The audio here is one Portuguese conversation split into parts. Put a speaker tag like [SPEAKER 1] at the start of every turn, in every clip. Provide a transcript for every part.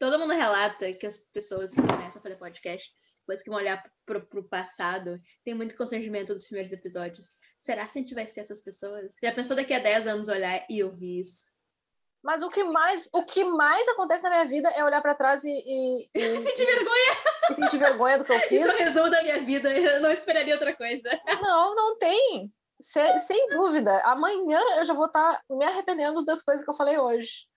[SPEAKER 1] todo mundo relata que as pessoas que começam a fazer podcast, depois que vão olhar pro, pro passado, tem muito constrangimento dos primeiros episódios. Será que a gente vai ser essas pessoas? Já pensou daqui a 10 anos olhar e ouvir isso?
[SPEAKER 2] Mas o que mais, o que mais acontece na minha vida é olhar para trás e, e, e
[SPEAKER 1] sentir vergonha.
[SPEAKER 2] E sentir vergonha do que eu fiz.
[SPEAKER 1] Isso é o resumo da minha vida. Eu não esperaria outra coisa.
[SPEAKER 2] Não, não tem. Sem, sem dúvida. Amanhã eu já vou estar tá me arrependendo das coisas que eu falei hoje.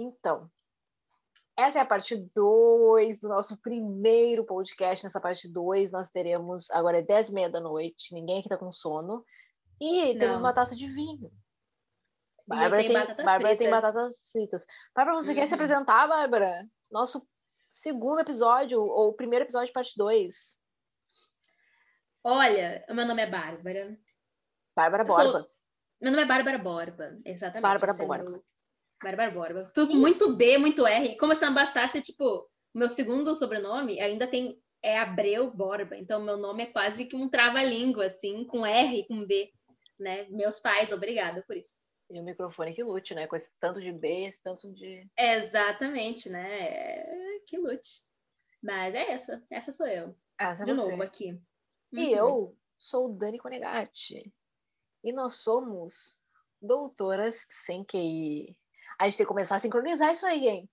[SPEAKER 2] Então, essa é a parte 2 do nosso primeiro podcast. Nessa parte 2, nós teremos. Agora é 10 e meia da noite, ninguém aqui tá com sono. E Não. temos uma taça de vinho.
[SPEAKER 1] Bárbara tem, tem,
[SPEAKER 2] Bárbara tem batatas fritas. Bárbara, você uhum. quer se uhum. apresentar, Bárbara? Nosso segundo episódio, ou primeiro episódio, parte 2.
[SPEAKER 1] Olha, meu nome é Bárbara.
[SPEAKER 2] Bárbara Borba. Sou...
[SPEAKER 1] Meu nome é Bárbara Borba, exatamente.
[SPEAKER 2] Bárbara Borba. É meu...
[SPEAKER 1] Bárbara Borba. Tudo muito B, muito R. Como se não bastasse, tipo, meu segundo sobrenome ainda tem é Abreu Borba. Então, meu nome é quase que um trava-língua, assim, com R, com B. Né? Meus pais, obrigada por isso.
[SPEAKER 2] E o microfone que lute, né? Com esse tanto de B, esse tanto de.
[SPEAKER 1] Exatamente, né? Que lute. Mas é essa. Essa sou eu.
[SPEAKER 2] Essa é
[SPEAKER 1] de novo aqui.
[SPEAKER 2] E uhum. eu sou Dani Conegatti. E nós somos doutoras sem QI. A gente tem que começar a sincronizar isso aí, hein?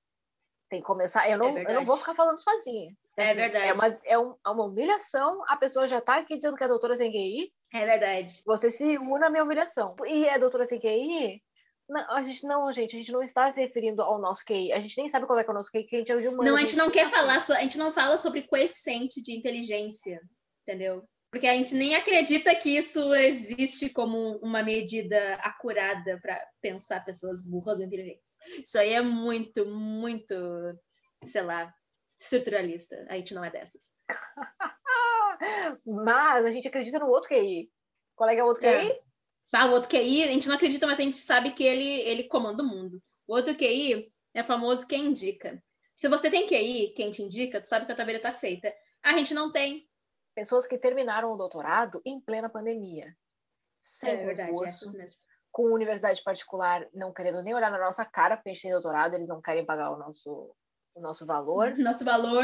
[SPEAKER 2] Tem que começar. Eu não, é eu não vou ficar falando sozinha.
[SPEAKER 1] É assim, é verdade.
[SPEAKER 2] É uma, é, um, é uma humilhação. A pessoa já tá aqui dizendo que é doutora sem QI.
[SPEAKER 1] É verdade.
[SPEAKER 2] Você se une à minha humilhação. E é doutora sem QI? Não, a gente não, gente, a gente não está se referindo ao nosso QI. A gente nem sabe qual é, é o nosso QI, que a gente é de humano.
[SPEAKER 1] Não, a gente não quer falar, so, a gente não fala sobre coeficiente de inteligência, entendeu? Porque a gente nem acredita que isso existe como uma medida acurada para pensar pessoas burras ou inteligentes. Isso aí é muito, muito, sei lá, estruturalista. A gente não é dessas.
[SPEAKER 2] mas a gente acredita no outro QI. Qual é que é o outro QI? É.
[SPEAKER 1] Ah, o outro QI, a gente não acredita, mas a gente sabe que ele, ele comanda o mundo. O outro QI é famoso quem indica. Se você tem QI, quem te indica, tu sabe que a tua vida tá feita. A gente não tem
[SPEAKER 2] pessoas que terminaram o doutorado em plena pandemia.
[SPEAKER 1] Sem é verdade, curso, mesmo.
[SPEAKER 2] Com universidade particular não querendo nem olhar na nossa cara, porque a gente tem doutorado, eles não querem pagar o nosso, o nosso valor.
[SPEAKER 1] Nosso valor.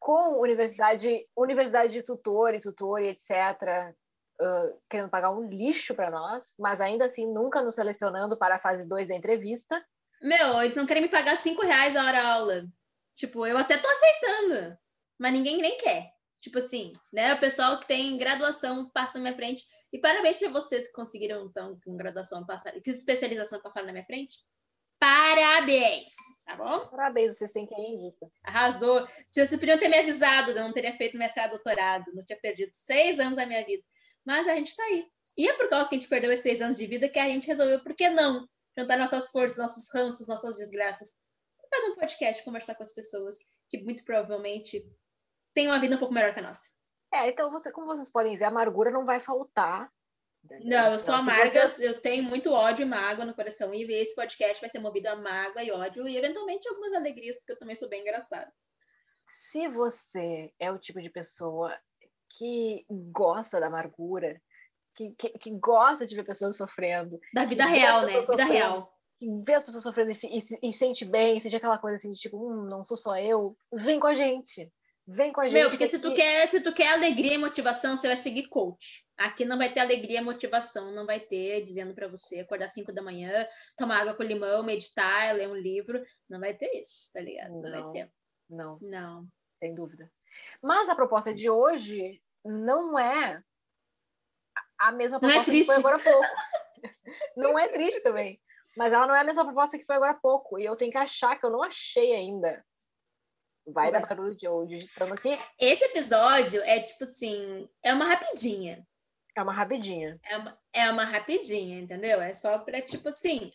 [SPEAKER 2] com universidade, universidade de tutor e tutor e etc., uh, querendo pagar um lixo para nós, mas ainda assim nunca nos selecionando para a fase 2 da entrevista.
[SPEAKER 1] Meu, eles não querem me pagar cinco reais a hora aula. Tipo, eu até tô aceitando, mas ninguém nem quer. Tipo assim, né? O pessoal que tem graduação passa na minha frente. E parabéns para vocês que conseguiram, então, com graduação passar, que especialização passaram na minha frente. Parabéns! Tá bom?
[SPEAKER 2] Parabéns, vocês têm que ir indica.
[SPEAKER 1] Arrasou. Vocês podiam ter me avisado, eu não teria feito mestrado doutorado, não tinha perdido seis anos da minha vida. Mas a gente tá aí. E é por causa que a gente perdeu esses seis anos de vida que a gente resolveu, por que não? Juntar nossas forças, nossos ranços, nossas desgraças. Fazer um podcast, conversar com as pessoas que muito provavelmente tem uma vida um pouco melhor que a nossa.
[SPEAKER 2] É, então você, como vocês podem ver, a amargura não vai faltar.
[SPEAKER 1] Não, eu sou amarga, você... eu tenho muito ódio e mágoa no coração. E esse podcast vai ser movido a mágoa e ódio e eventualmente algumas alegrias, porque eu também sou bem engraçada.
[SPEAKER 2] Se você é o tipo de pessoa que gosta da amargura, que, que, que gosta de ver pessoas sofrendo.
[SPEAKER 1] Da vida real, né? Vida real.
[SPEAKER 2] Que vê as pessoas sofrendo e, e, e, sente bem, sente aquela coisa assim de tipo, hum, não sou só eu. Vem com a gente. Vem com a gente.
[SPEAKER 1] Meu, porque se tu, quer, se tu quer alegria e motivação, você vai seguir coach. Aqui não vai ter alegria e motivação, não vai ter dizendo para você acordar 5 da manhã, tomar água com limão, meditar, ler um livro. Não vai ter isso, tá ligado? Não, não vai ter.
[SPEAKER 2] Não.
[SPEAKER 1] Não.
[SPEAKER 2] Sem dúvida. Mas a proposta de hoje não é a mesma proposta
[SPEAKER 1] não é
[SPEAKER 2] que foi agora há pouco. não é triste também. Mas ela não é a mesma proposta que foi agora há pouco. E eu tenho que achar que eu não achei ainda. Vai dar barulho de eu digitando aqui.
[SPEAKER 1] Esse episódio é tipo assim, é uma rapidinha.
[SPEAKER 2] É uma rapidinha.
[SPEAKER 1] É uma, é uma rapidinha, entendeu? É só pra, tipo assim,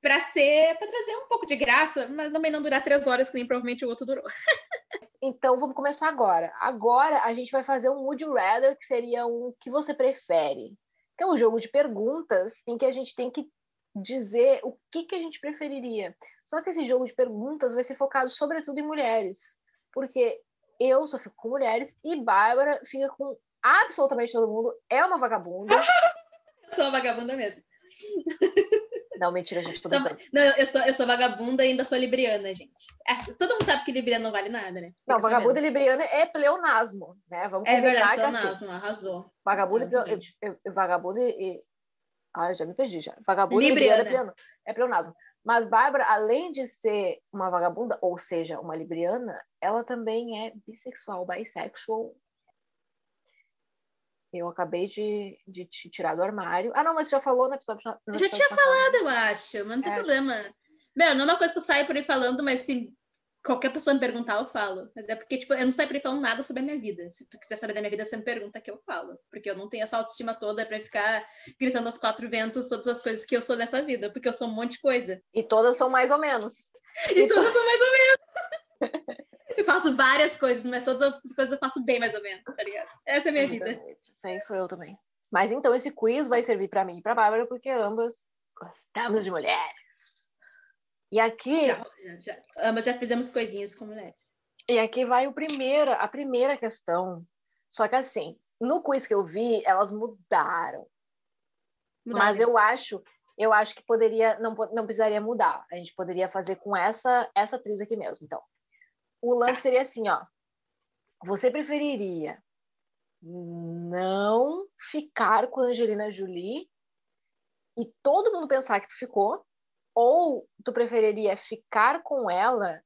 [SPEAKER 1] pra ser, pra trazer um pouco de graça, mas também não durar três horas, que nem provavelmente o outro durou.
[SPEAKER 2] então, vamos começar agora. Agora a gente vai fazer um Would You Rather, que seria um que você prefere. Que é um jogo de perguntas em que a gente tem que dizer o que, que a gente preferiria. Só que esse jogo de perguntas vai ser focado sobretudo em mulheres, porque eu só fico com mulheres e Bárbara fica com absolutamente todo mundo. É uma vagabunda.
[SPEAKER 1] eu sou uma vagabunda mesmo.
[SPEAKER 2] Não, mentira, gente, tô
[SPEAKER 1] sou. Não, eu sou, eu sou vagabunda e ainda sou libriana, gente. É, todo mundo sabe que libriana não vale nada, né?
[SPEAKER 2] Fica não, vagabunda e libriana é pleonasmo, né? Vamos
[SPEAKER 1] é verdade, pleonasmo, assim. arrasou.
[SPEAKER 2] Vagabunda e, vagabunda e... Ah, já me perdi já. Vagabunda libriana. libriana é pleonasmo. Mas Bárbara, além de ser uma vagabunda, ou seja, uma libriana, ela também é bissexual, bisexual, eu acabei de, de te tirar do armário. Ah, não, mas já falou no episódio.
[SPEAKER 1] No eu já tinha falado, eu acho, mas não tem é. problema. Meu, não é uma coisa que eu saio por aí falando, mas se qualquer pessoa me perguntar, eu falo. Mas é porque, tipo, eu não saio falando nada sobre a minha vida. Se tu quiser saber da minha vida, você me pergunta que eu falo. Porque eu não tenho essa autoestima toda para ficar gritando aos quatro ventos todas as coisas que eu sou nessa vida, porque eu sou um monte de coisa.
[SPEAKER 2] E todas são mais ou menos.
[SPEAKER 1] e, e todas são mais ou menos. Eu faço várias coisas, mas todas as coisas eu faço bem mais ou menos, tá ligado? Essa é a minha Exatamente. vida.
[SPEAKER 2] Isso aí sou eu também. Mas então esse quiz vai servir para mim e para Bárbara, porque ambas gostamos de mulheres. E aqui.
[SPEAKER 1] Já, já, ambas já fizemos coisinhas com mulheres.
[SPEAKER 2] E aqui vai o primeiro, a primeira questão. Só que assim, no quiz que eu vi, elas mudaram. mudaram. Mas eu acho, eu acho que poderia, não, não precisaria mudar. A gente poderia fazer com essa, essa atriz aqui mesmo. Então, o lance tá. seria assim, ó. Você preferiria não ficar com a Angelina Jolie e todo mundo pensar que tu ficou, ou tu preferiria ficar com ela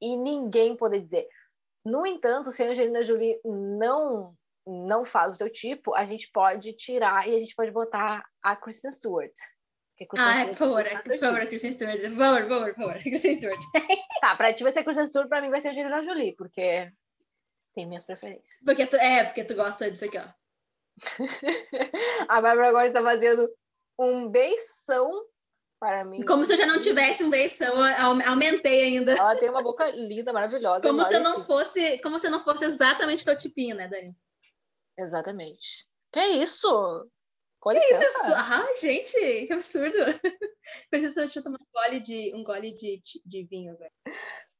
[SPEAKER 2] e ninguém poder dizer. No entanto, se a Angelina Jolie não não faz o teu tipo, a gente pode tirar e a gente pode botar a Kristen Stewart.
[SPEAKER 1] Ah, por favor, por favor, Kristen Stewart. Por favor, por favor, por favor, Kristen Stewart.
[SPEAKER 2] tá, pra ti vai ser Kristen Stewart, pra mim vai ser Angelina Jolie, porque tem minhas preferências.
[SPEAKER 1] Porque tu, é, porque tu gosta disso aqui, ó.
[SPEAKER 2] a Bárbara agora está fazendo um beição para mim.
[SPEAKER 1] Como se eu já não tivesse um beição, aumentei ainda.
[SPEAKER 2] Ela tem uma boca linda, maravilhosa.
[SPEAKER 1] Como se eu não fosse, como se eu não fosse exatamente teu tipinho, né, Dani?
[SPEAKER 2] Exatamente. Que isso?
[SPEAKER 1] Com que licença. isso? Ah, gente, que absurdo. Preciso deixa eu tomar um gole de, um gole de, de vinho agora.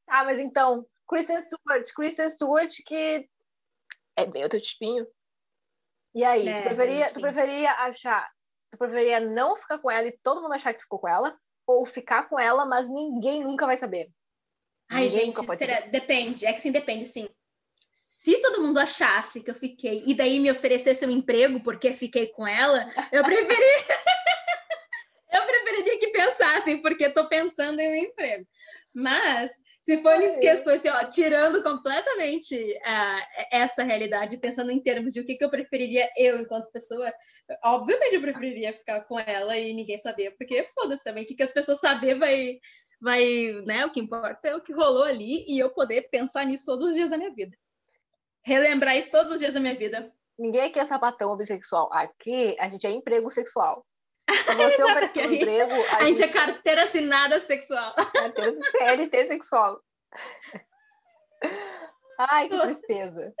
[SPEAKER 2] Ah, mas então, Kristen Stewart, Kristen Stewart que é bem o teu tipinho. E aí, é, tu, preferia, tu preferia achar, tu preferia não ficar com ela e todo mundo achar que ficou com ela, ou ficar com ela, mas ninguém nunca vai saber?
[SPEAKER 1] Ai, ninguém gente, será... depende, é que sim, depende, sim se todo mundo achasse que eu fiquei e daí me oferecesse um emprego porque fiquei com ela, eu preferia. eu preferiria que pensassem, porque estou pensando em um emprego. Mas, se for nesse questões, assim, ó, tirando completamente uh, essa realidade, pensando em termos de o que, que eu preferiria eu enquanto pessoa, obviamente eu preferiria ficar com ela e ninguém saber, porque foda-se também, o que, que as pessoas saber vai, vai, né? O que importa é o que rolou ali e eu poder pensar nisso todos os dias da minha vida relembrar isso todos os dias da minha vida.
[SPEAKER 2] Ninguém aqui é sapatão bissexual. Aqui a gente é emprego sexual. Você
[SPEAKER 1] um emprego, a, a gente, é carteira assinada sexual.
[SPEAKER 2] Carteira CLT sexual. Ai, que tristeza.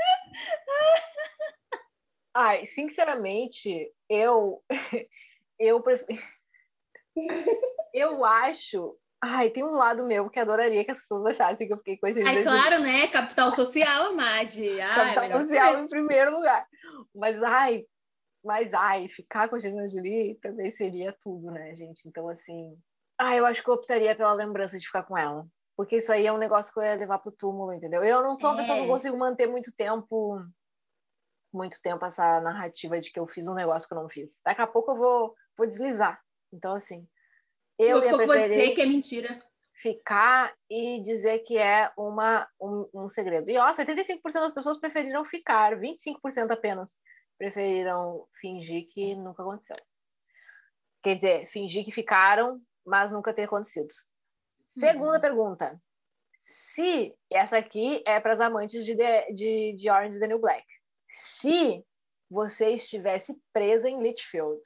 [SPEAKER 2] Ai, sinceramente, eu eu prefiro... eu acho Ai, tem um lado meu que adoraria que as pessoas achassem que eu fiquei com a gente.
[SPEAKER 1] Ai, claro, né? Capital social, Amad.
[SPEAKER 2] Capital social em primeiro lugar. Mas, ai, mas, ai, ficar com a Angelina Jolie também seria tudo, né, gente? Então, assim... Ah, eu acho que eu optaria pela lembrança de ficar com ela. Porque isso aí é um negócio que eu ia levar pro túmulo, entendeu? Eu não sou uma é. pessoa que é. consigo manter muito tempo muito tempo essa narrativa de que eu fiz um negócio que eu não fiz. Daqui a pouco eu vou, vou deslizar. Então, assim,
[SPEAKER 1] eu ia vou dizer que é mentira.
[SPEAKER 2] Ficar e dizer que é uma, um, um segredo. E ó, 75% das pessoas preferiram ficar, 25% apenas preferiram fingir que nunca aconteceu. Quer dizer, fingir que ficaram, mas nunca ter acontecido. Segunda uhum. pergunta. Se essa aqui é para as amantes de, de, de Orange is the New Black. Se você estivesse presa em Litchfield,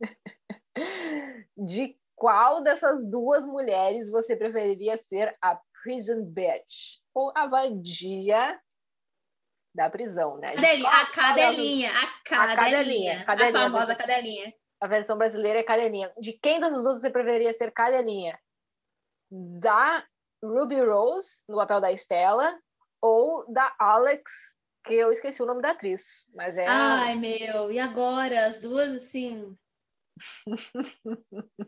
[SPEAKER 2] de qual dessas duas mulheres você preferiria ser a prison bitch? Ou a vadia da prisão, né?
[SPEAKER 1] A cadelinha, a cadelinha, a cadelinha, a famosa cadelinha.
[SPEAKER 2] A versão brasileira é cadelinha. De quem das duas você preferiria ser cadelinha? Da Ruby Rose, no papel da Estela, ou da Alex, que eu esqueci o nome da atriz, mas é.
[SPEAKER 1] Ai, meu, e agora? As duas, assim.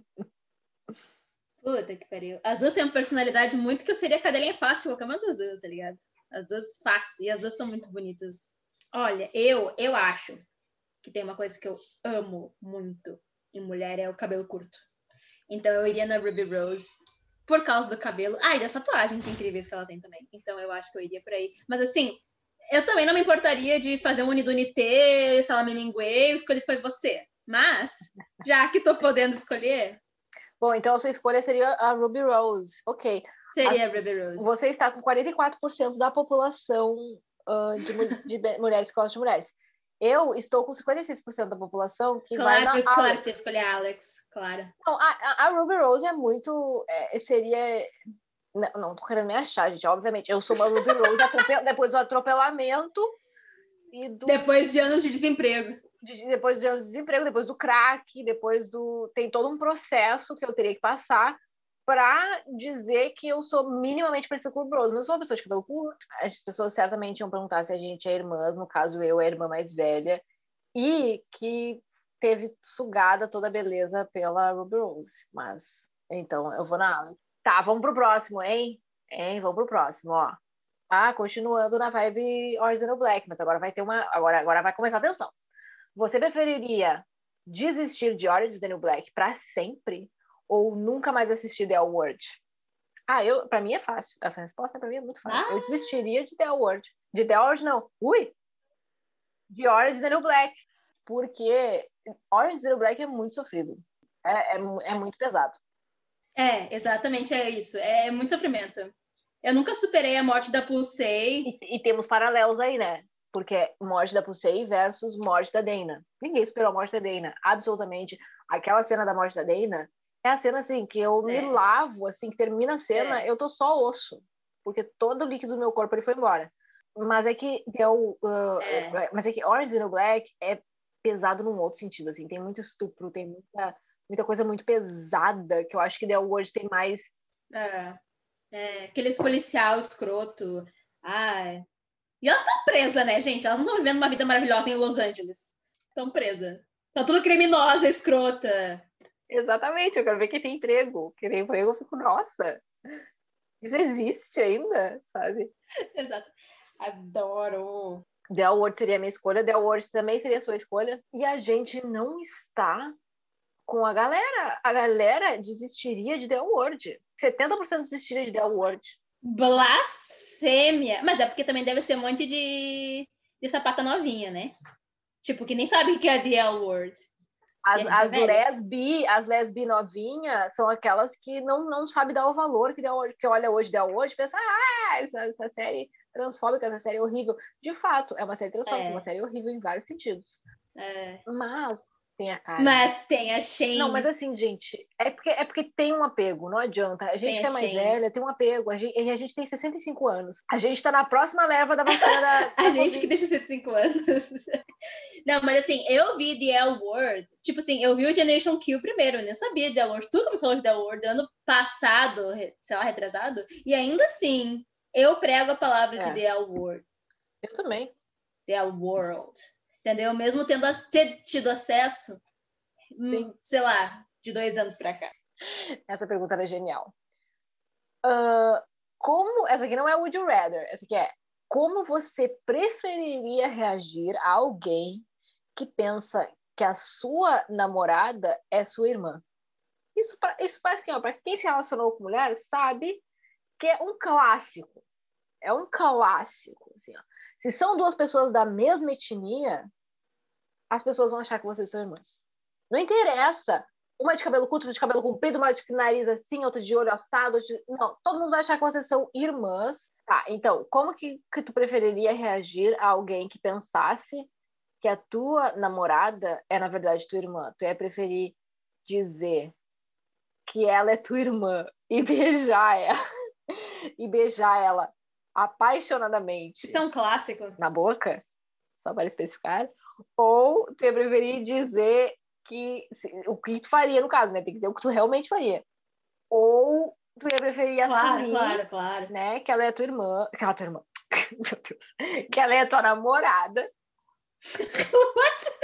[SPEAKER 1] Puta que pariu. As duas têm uma personalidade muito que eu seria cadelinha fácil colocar uma das duas, tá ligado? As duas fácil. E as duas são muito bonitas. Olha, eu, eu acho que tem uma coisa que eu amo muito em mulher é o cabelo curto. Então eu iria na Ruby Rose por causa do cabelo. Ah, e das tatuagens incríveis que ela tem também. Então eu acho que eu iria por aí. Mas assim, eu também não me importaria de fazer um Unidunité, Salame Mingue, o escolhido foi você. Mas, já que tô podendo escolher.
[SPEAKER 2] Bom, então a sua escolha seria a Ruby Rose. Ok.
[SPEAKER 1] Seria a Ruby Rose.
[SPEAKER 2] Você está com 44% da população uh, de, de mulheres que gostam de mulheres. Eu estou com 56% da população que
[SPEAKER 1] claro,
[SPEAKER 2] vai
[SPEAKER 1] na Claro que tem que escolher a Alex, claro.
[SPEAKER 2] Não, a, a Ruby Rose é muito... É, seria... Não, não tô querendo me achar, gente. Obviamente, eu sou uma Ruby Rose depois do atropelamento e do...
[SPEAKER 1] Depois de anos de desemprego.
[SPEAKER 2] De, depois de anos de desemprego, depois do crack, depois do... Tem todo um processo que eu teria que passar para dizer que eu sou minimamente parecida com o Bros. Mas eu sou uma pessoa de cabelo curto. As pessoas certamente iam perguntar se a gente é irmãs, no caso eu, a irmã mais velha, e que teve sugada toda a beleza pela Ruby Rose. Mas, então, eu vou na Alex. Tá, vamos pro próximo, hein? Hein? Vamos pro próximo, ó. Ah, continuando na vibe no Black, mas agora vai ter uma. Agora, agora vai começar a atenção. Você preferiria desistir de Orange New Black para sempre ou nunca mais assistir The L Word? Ah, eu, para mim é fácil. Essa resposta para mim é muito fácil. Ah. Eu desistiria de The L Word. De The Word não. Ui! De Orange the New Black. Porque Orange the New Black é muito sofrido. É, é, é muito pesado.
[SPEAKER 1] É, exatamente, é isso. É muito sofrimento. Eu nunca superei a morte da Pulsei.
[SPEAKER 2] E, e temos paralelos aí, né? Porque morte da Pulsei versus morte da Dana. Ninguém superou a morte da Dana. Absolutamente. Aquela cena da morte da Dana é a cena assim que eu é. me lavo, assim, que termina a cena, é. eu tô só osso, porque todo o líquido do meu corpo ele foi embora. Mas é que deu, uh, é. mas é que Orange is Black é pesado num outro sentido, assim, tem muito estupro, tem muita, muita coisa muito pesada que eu acho que The Word tem mais.
[SPEAKER 1] É. é aqueles policial escroto. Ai. E elas estão presas, né, gente? Elas não estão vivendo uma vida maravilhosa em Los Angeles. Estão presas. Estão tudo criminosa, escrota.
[SPEAKER 2] Exatamente, eu quero ver quem tem emprego. Quem tem emprego, eu fico, nossa, isso existe ainda, sabe?
[SPEAKER 1] Exato. Adoro.
[SPEAKER 2] The Award seria a minha escolha, The Award também seria a sua escolha. E a gente não está com a galera. A galera desistiria de The Award. 70% desistiria de The Award.
[SPEAKER 1] Blasfêmia! Mas é porque também deve ser um monte de, de sapata novinha, né? Tipo, que nem sabe o que é The Award.
[SPEAKER 2] As, as lesbi, as lesbi novinhas são aquelas que não, não sabe dar o valor que, deu, que olha hoje, deu hoje, pensa, ah, essa, essa série transfóbica, essa série é horrível. De fato, é uma série transfóbica, é. uma série horrível em vários sentidos.
[SPEAKER 1] É.
[SPEAKER 2] Mas tem a cara.
[SPEAKER 1] Mas tem a Shane.
[SPEAKER 2] Não, mas assim, gente, é porque, é porque tem um apego, não adianta. A gente tem que é mais velha tem um apego. A gente, a gente tem 65 anos. A gente tá na próxima leva da vacina da.
[SPEAKER 1] a gente que tem 65 anos. Não, mas assim, eu vi The L Word. Tipo assim, eu vi o Generation Kill primeiro, eu nem sabia de L Word. Tudo me falou de The L Word ano passado, sei lá, retrasado. E ainda assim, eu prego a palavra é. de The L Word.
[SPEAKER 2] Eu também.
[SPEAKER 1] The L World entendeu? Mesmo tendo tido acesso, hum, sei lá, de dois anos para cá.
[SPEAKER 2] Essa pergunta era genial. Uh, como essa aqui não é Would You Rather, essa aqui é como você preferiria reagir a alguém que pensa que a sua namorada é sua irmã? Isso, isso assim, ó, para quem se relacionou com mulher sabe que é um clássico. É um clássico. Assim. Se são duas pessoas da mesma etnia, as pessoas vão achar que vocês são irmãs. Não interessa. Uma de cabelo curto, outra de cabelo comprido, uma de nariz assim, outra de olho assado. De... Não, todo mundo vai achar que vocês são irmãs. Tá, então, como que, que tu preferiria reagir a alguém que pensasse que a tua namorada é, na verdade, tua irmã? Tu ia preferir dizer que ela é tua irmã e beijar ela. e beijar ela apaixonadamente.
[SPEAKER 1] Isso é um clássico.
[SPEAKER 2] Na boca? Só para especificar ou tu ia preferir dizer que o que tu faria no caso, né? Tem que dizer o que tu realmente faria. Ou tu ia preferir
[SPEAKER 1] claro,
[SPEAKER 2] assumir,
[SPEAKER 1] claro, claro.
[SPEAKER 2] né, que ela é tua irmã, que ela é tua irmã, Meu Deus. Que ela é tua namorada.
[SPEAKER 1] What?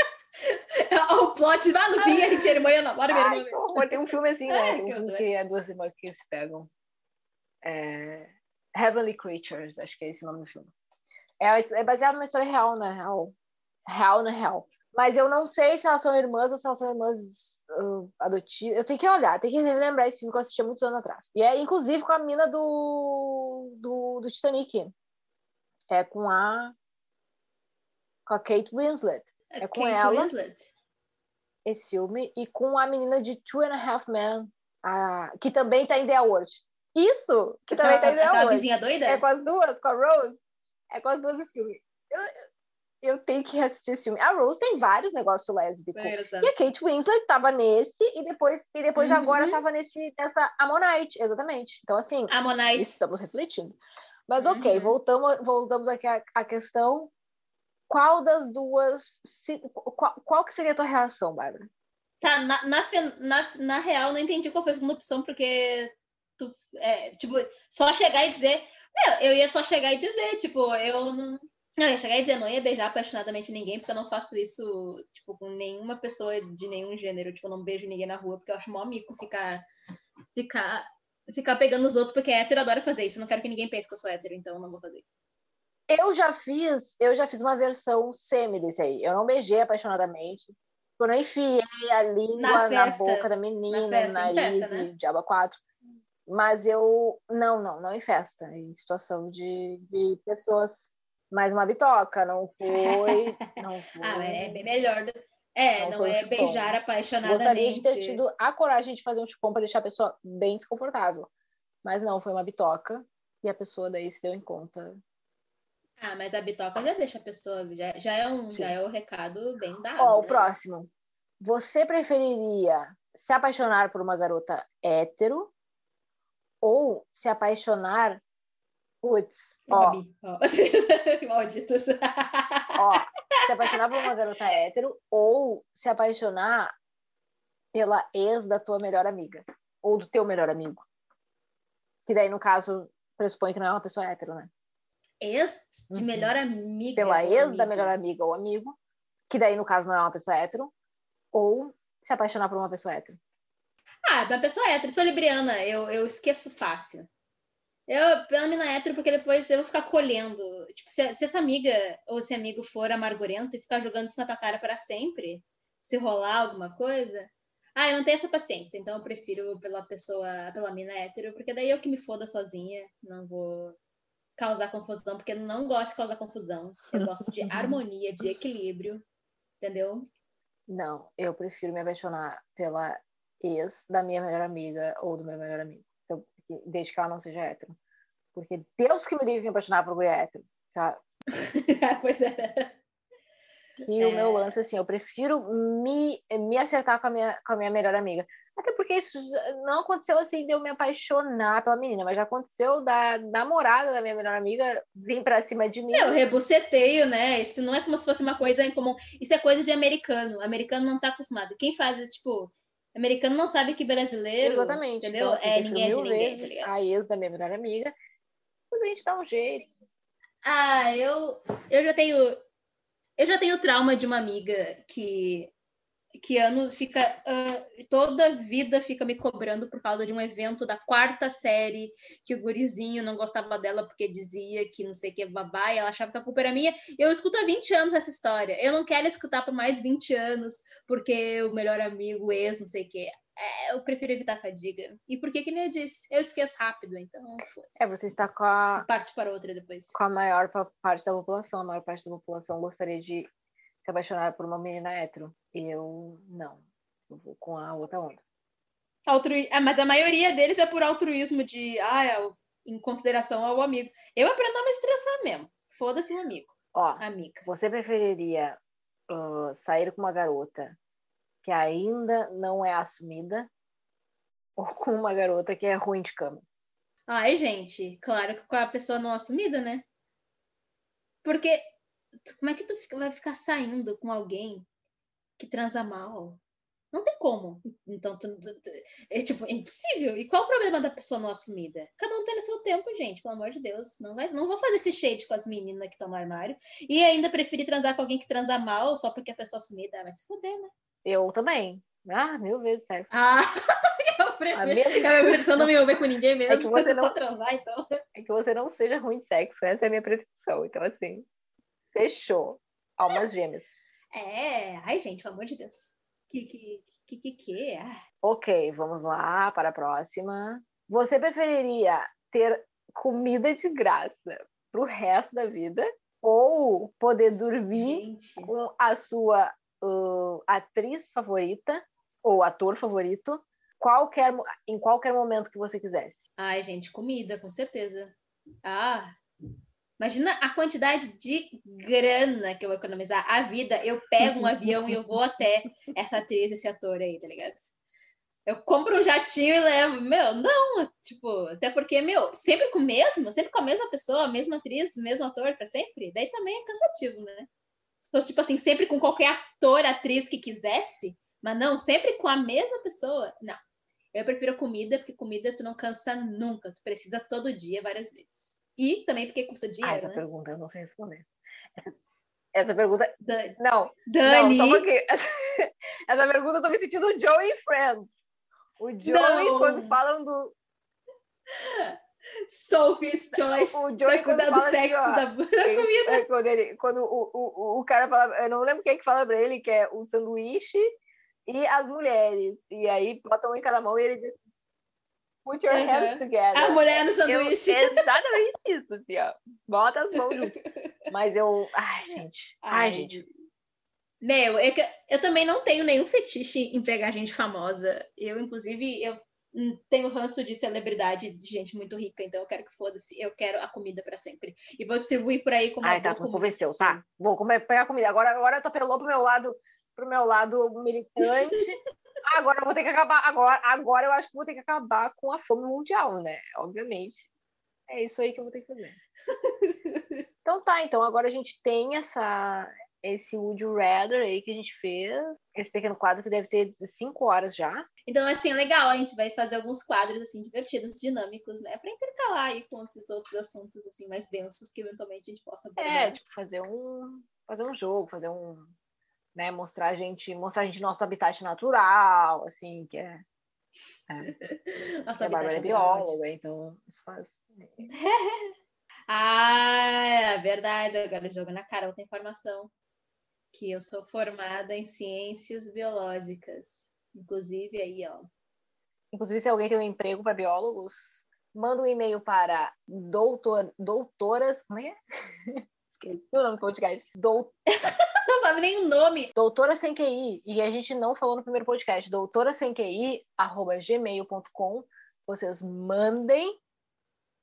[SPEAKER 1] o plot vai no fim, a gente irmã e namora minha irmã.
[SPEAKER 2] Tem um filme assim, né? Tem um que filme que é duas irmãs que se pegam. É... Heavenly Creatures, acho que é esse o nome do filme. É, é baseado numa história real, né? Real, real na real. Mas eu não sei se elas são irmãs ou se elas são irmãs uh, adotivas. Eu tenho que olhar, tenho que lembrar esse filme que eu assisti há muitos anos atrás. E é inclusive com a mina do, do, do Titanic. É com a. Com a Kate Winslet. É com Kate ela. Winslet. Esse filme. E com a menina de Two and a Half Men, a, que também tá em The Award. Isso! Que também tá em The Award.
[SPEAKER 1] A vizinha doida?
[SPEAKER 2] É com as duas, com a Rose. É com as duas esse filme. Eu, eu tenho que assistir esse filme. A Rose tem vários negócios lésbicos. E a Kate Winslet tava nesse e depois, e depois uhum. de agora tava nesse, nessa Ammonite, exatamente. Então, assim,
[SPEAKER 1] Ammonite.
[SPEAKER 2] estamos refletindo. Mas ok, uhum. voltamos, voltamos aqui à, à questão. Qual das duas. Se, qual, qual que seria a tua reação, Bárbara?
[SPEAKER 1] Tá, na, na, na, na real, não entendi qual foi a segunda opção, porque tu, é, tipo, só chegar e dizer. Meu, eu ia só chegar e dizer, tipo, eu não não, ia chegar e dizer, não ia beijar apaixonadamente ninguém, porque eu não faço isso, tipo, com nenhuma pessoa de nenhum gênero. Tipo, eu não beijo ninguém na rua, porque eu acho mó mico ficar, ficar, ficar pegando os outros, porque é hétero adora fazer isso. Eu não quero que ninguém pense que eu sou hétero, então eu não vou fazer isso.
[SPEAKER 2] Eu já fiz, eu já fiz uma versão semi desse aí. Eu não beijei apaixonadamente. Eu não enfiei a língua na, na boca da menina, na festa, nariz, festa, né? diaba 4. Mas eu. Não, não, não em festa. Em situação de, de pessoas mais uma bitoca, não foi. Não foi.
[SPEAKER 1] ah, é bem melhor. Do... É, não, não é beijar apaixonadamente. Gostaria
[SPEAKER 2] de ter tido a coragem de fazer um chupom para deixar a pessoa bem desconfortável. Mas não, foi uma bitoca e a pessoa daí se deu em conta.
[SPEAKER 1] Ah, mas a bitoca já deixa a pessoa, já, já é um, já é o um recado bem dado.
[SPEAKER 2] Ó,
[SPEAKER 1] né?
[SPEAKER 2] o próximo. Você preferiria se apaixonar por uma garota hétero ou se apaixonar putz, Ó,
[SPEAKER 1] Malditos.
[SPEAKER 2] ó, se apaixonar por uma garota hétero ou se apaixonar pela ex da tua melhor amiga ou do teu melhor amigo. Que daí, no caso, pressupõe que não é uma pessoa hétero, né?
[SPEAKER 1] Ex de uhum. melhor amiga.
[SPEAKER 2] Pela ex amigo. da melhor amiga ou amigo, que daí, no caso, não é uma pessoa hétero, ou se apaixonar por uma pessoa hétero.
[SPEAKER 1] Ah, uma pessoa hétero, sou libriana, eu, eu esqueço fácil. Eu, pela mina hétero, porque depois eu vou ficar colhendo. Tipo, se, se, essa amiga ou esse amigo for amargurento e ficar jogando isso na tua cara para sempre, se rolar alguma coisa. Ah, eu não tenho essa paciência, então eu prefiro pela pessoa, pela mina hétero, porque daí eu que me foda sozinha, não vou causar confusão, porque eu não gosto de causar confusão. Eu gosto de harmonia, de equilíbrio, entendeu?
[SPEAKER 2] Não, eu prefiro me apaixonar pela ex da minha melhor amiga ou do meu melhor amigo desde que ela não seja hétero. Porque Deus que me livre me apaixonar por mulher hétero. Já...
[SPEAKER 1] pois é.
[SPEAKER 2] E é. o meu lance, assim, eu prefiro me, me acertar com a, minha, com a minha melhor amiga. Porque isso não aconteceu assim de eu me apaixonar pela menina, mas já aconteceu da namorada da minha melhor amiga vir pra cima de mim.
[SPEAKER 1] É, o rebuceteio, né? Isso não é como se fosse uma coisa em comum. Isso é coisa de americano. O americano não tá acostumado. Quem faz, tipo, Americano não sabe que brasileiro. Exatamente. Entendeu? Então, assim, é ninguém é de ninguém, tá ligado?
[SPEAKER 2] A ex da minha melhor amiga. Mas a gente dá um jeito.
[SPEAKER 1] Ah, eu, eu já tenho. Eu já tenho trauma de uma amiga que que anos fica uh, toda a vida fica me cobrando por causa de um evento da quarta série que o gurizinho não gostava dela porque dizia que não sei o que babá e ela achava que a culpa era minha. Eu escuto há 20 anos essa história. Eu não quero escutar por mais 20 anos porque o melhor amigo, o ex, não sei o que. É, eu prefiro evitar a fadiga. E por que que nem eu disse? Eu esqueço rápido, então
[SPEAKER 2] É, você está com a...
[SPEAKER 1] Parte para outra depois.
[SPEAKER 2] Com a maior parte da população. A maior parte da população gostaria de se apaixonar por uma menina hétero. Eu não. Eu vou com a outra onda.
[SPEAKER 1] Altrui... Ah, mas a maioria deles é por altruísmo de ah, é em consideração ao amigo. Eu aprendo a me estressar mesmo. Foda-se o amigo.
[SPEAKER 2] Ó,
[SPEAKER 1] amiga.
[SPEAKER 2] Você preferiria uh, sair com uma garota que ainda não é assumida ou com uma garota que é ruim de cama?
[SPEAKER 1] Ai, gente, claro que com a pessoa não assumida, né? Porque como é que tu vai ficar saindo com alguém que transa mal? Não tem como. Então, tu, tu, tu, é tipo, é impossível. E qual o problema da pessoa não assumida? Cada um tem no seu tempo, gente, pelo amor de Deus. Não, vai, não vou fazer esse shade com as meninas que estão no armário. E ainda preferir transar com alguém que transa mal só porque a pessoa é assumida. Ah, vai se foder, né?
[SPEAKER 2] Eu também. Ah, mil vezes sexo.
[SPEAKER 1] Ah, eu prefiro. Eu prefiro não me envolver com ninguém mesmo. É que você não... transar, então.
[SPEAKER 2] É que você não seja ruim de sexo. Essa é a minha pretensão. Então, assim, fechou. Almas gêmeas.
[SPEAKER 1] É, ai, gente, pelo amor de Deus. Que, que, que, que, que? Ah.
[SPEAKER 2] Ok, vamos lá para a próxima. Você preferiria ter comida de graça pro resto da vida ou poder dormir gente. com a sua uh, atriz favorita ou ator favorito qualquer, em qualquer momento que você quisesse?
[SPEAKER 1] Ai, gente, comida, com certeza. Ah, Imagina a quantidade de grana que eu vou economizar. A vida, eu pego um avião e eu vou até essa atriz, esse ator aí, tá ligado? Eu compro um jatinho e levo. Meu, não, tipo, até porque, meu, sempre com o mesmo, sempre com a mesma pessoa, a mesma atriz, mesmo ator para sempre, daí também é cansativo, né? Então, tipo assim, sempre com qualquer ator, atriz que quisesse, mas não, sempre com a mesma pessoa. Não. Eu prefiro comida, porque comida tu não cansa nunca, tu precisa todo dia, várias vezes. E também porque custa dinheiro. Ah,
[SPEAKER 2] essa
[SPEAKER 1] né?
[SPEAKER 2] pergunta eu não sei responder. Essa pergunta.
[SPEAKER 1] Dani.
[SPEAKER 2] Não.
[SPEAKER 1] Dani.
[SPEAKER 2] Não, aqui. Essa pergunta eu tô me sentindo o Joey e Friends. O Joey, não. quando falam do.
[SPEAKER 1] Sophie's Choice. O Joey cuidar do sexo assim, ó, da comida.
[SPEAKER 2] É, quando, ele, quando o, o, o cara fala. Eu não lembro quem que fala pra ele, que é o sanduíche e as mulheres. E aí botam um em cada mão e ele diz Put your hands together.
[SPEAKER 1] A mulher no sanduíche.
[SPEAKER 2] Eu, exatamente isso, assim, ó. Bota as mãos juntas. Mas eu. Ai, gente. Ai, Ai gente.
[SPEAKER 1] Meu, eu, eu também não tenho nenhum fetiche em pegar gente famosa. Eu, inclusive, eu tenho ranço de celebridade de gente muito rica, então eu quero que foda-se. Eu quero a comida para sempre. E vou distribuir por aí como
[SPEAKER 2] Ai, tá, convenceu, tá. Vou comer, pegar comida. Agora, agora eu tô apelou pro meu lado, pro meu lado militante. Agora eu vou ter que acabar. Agora, agora eu acho que vou ter que acabar com a fome mundial, né? Obviamente. É isso aí que eu vou ter que fazer. então tá, então agora a gente tem essa, esse Would You Rather aí que a gente fez. Esse pequeno quadro que deve ter cinco horas já.
[SPEAKER 1] Então, assim, é legal. A gente vai fazer alguns quadros, assim, divertidos, dinâmicos, né? Pra intercalar aí com esses outros assuntos, assim, mais densos que eventualmente a gente possa
[SPEAKER 2] abordar. É, tipo, fazer um, fazer um jogo, fazer um, né? Mostrar a gente, mostrar a gente nosso habitat natural, assim, que é. é Nossa, a Bárbara é bióloga, então isso faz.
[SPEAKER 1] ah, é verdade. Agora jogo na cara outra informação. Que eu sou formada em ciências biológicas. Inclusive aí, ó.
[SPEAKER 2] Inclusive, se alguém tem um emprego para biólogos, manda um e-mail para doutor, doutoras. Como é? Esqueci o nome do podcast. Doutor.
[SPEAKER 1] Sabe nem o nome.
[SPEAKER 2] Doutora Sem QI. E a gente não falou no primeiro podcast. Doutora Sem QI, arroba gmail.com. Vocês mandem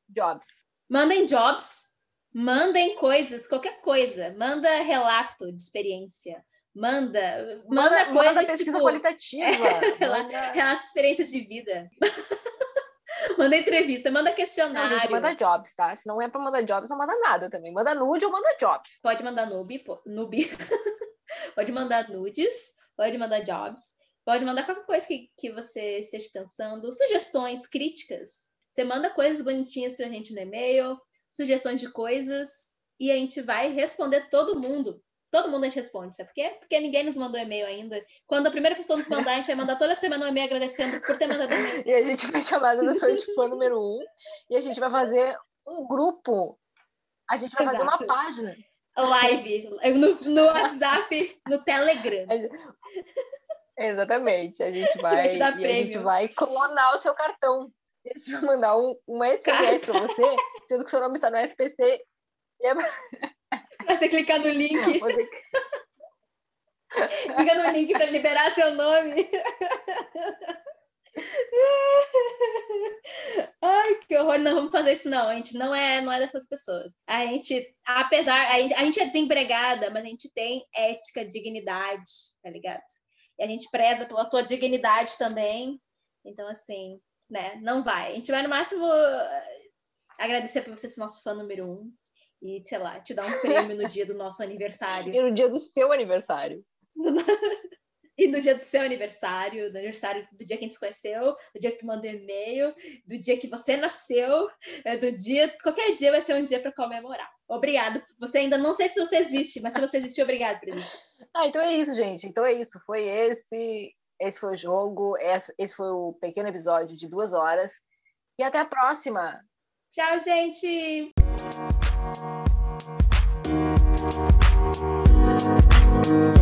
[SPEAKER 2] jobs.
[SPEAKER 1] Mandem jobs. Mandem coisas, qualquer coisa. Manda relato de experiência. Manda, manda, manda coisa
[SPEAKER 2] manda pesquisa tipo, qualitativa.
[SPEAKER 1] É, manda... Relato de experiências de vida. manda entrevista, manda questionário. Não, gente,
[SPEAKER 2] manda jobs, tá? Se não é pra mandar jobs, não manda nada também. Manda nude ou manda jobs.
[SPEAKER 1] Pode mandar noob, noob. pode mandar nudes, pode mandar jobs, pode mandar qualquer coisa que, que você esteja pensando, sugestões, críticas. Você manda coisas bonitinhas pra gente no e-mail, sugestões de coisas, e a gente vai responder todo mundo. Todo mundo a gente responde, sabe por quê? Porque ninguém nos mandou e-mail ainda. Quando a primeira pessoa nos mandar, a gente vai mandar toda semana um e-mail agradecendo por ter mandado e-mail.
[SPEAKER 2] E a gente vai chamar a nossa fã número um e a gente vai fazer um grupo. A gente vai Exato. fazer uma página.
[SPEAKER 1] Live, no, no WhatsApp, no Telegram.
[SPEAKER 2] Exatamente. A gente vai, a gente vai clonar o seu cartão. A gente vai mandar um, uma SMS para você, sendo que seu nome está no SPC. E é...
[SPEAKER 1] Você clicar no link. Você... Clica no link para liberar seu nome. Ai, que horror. Não vamos fazer isso, não. A gente não é, não é dessas pessoas. A gente, apesar, a gente, a gente é desempregada, mas a gente tem ética, dignidade, tá ligado? E a gente preza pela tua dignidade também. Então, assim, né? Não vai. A gente vai no máximo agradecer por você ser nosso fã número um e, sei lá, te dar um prêmio no dia do nosso aniversário.
[SPEAKER 2] E no dia do seu aniversário.
[SPEAKER 1] E no dia do seu aniversário, do aniversário do dia que a gente se conheceu, do dia que tu mandou e-mail, do dia que você nasceu, é, do dia. Qualquer dia vai ser um dia para comemorar. Obrigado. Você ainda não sei se você existe, mas se você existe, obrigado por isso.
[SPEAKER 2] Ah, então é isso, gente. Então é isso. Foi esse. Esse foi o jogo. Esse foi o pequeno episódio de duas horas. E até a próxima.
[SPEAKER 1] Tchau, gente. Thank you.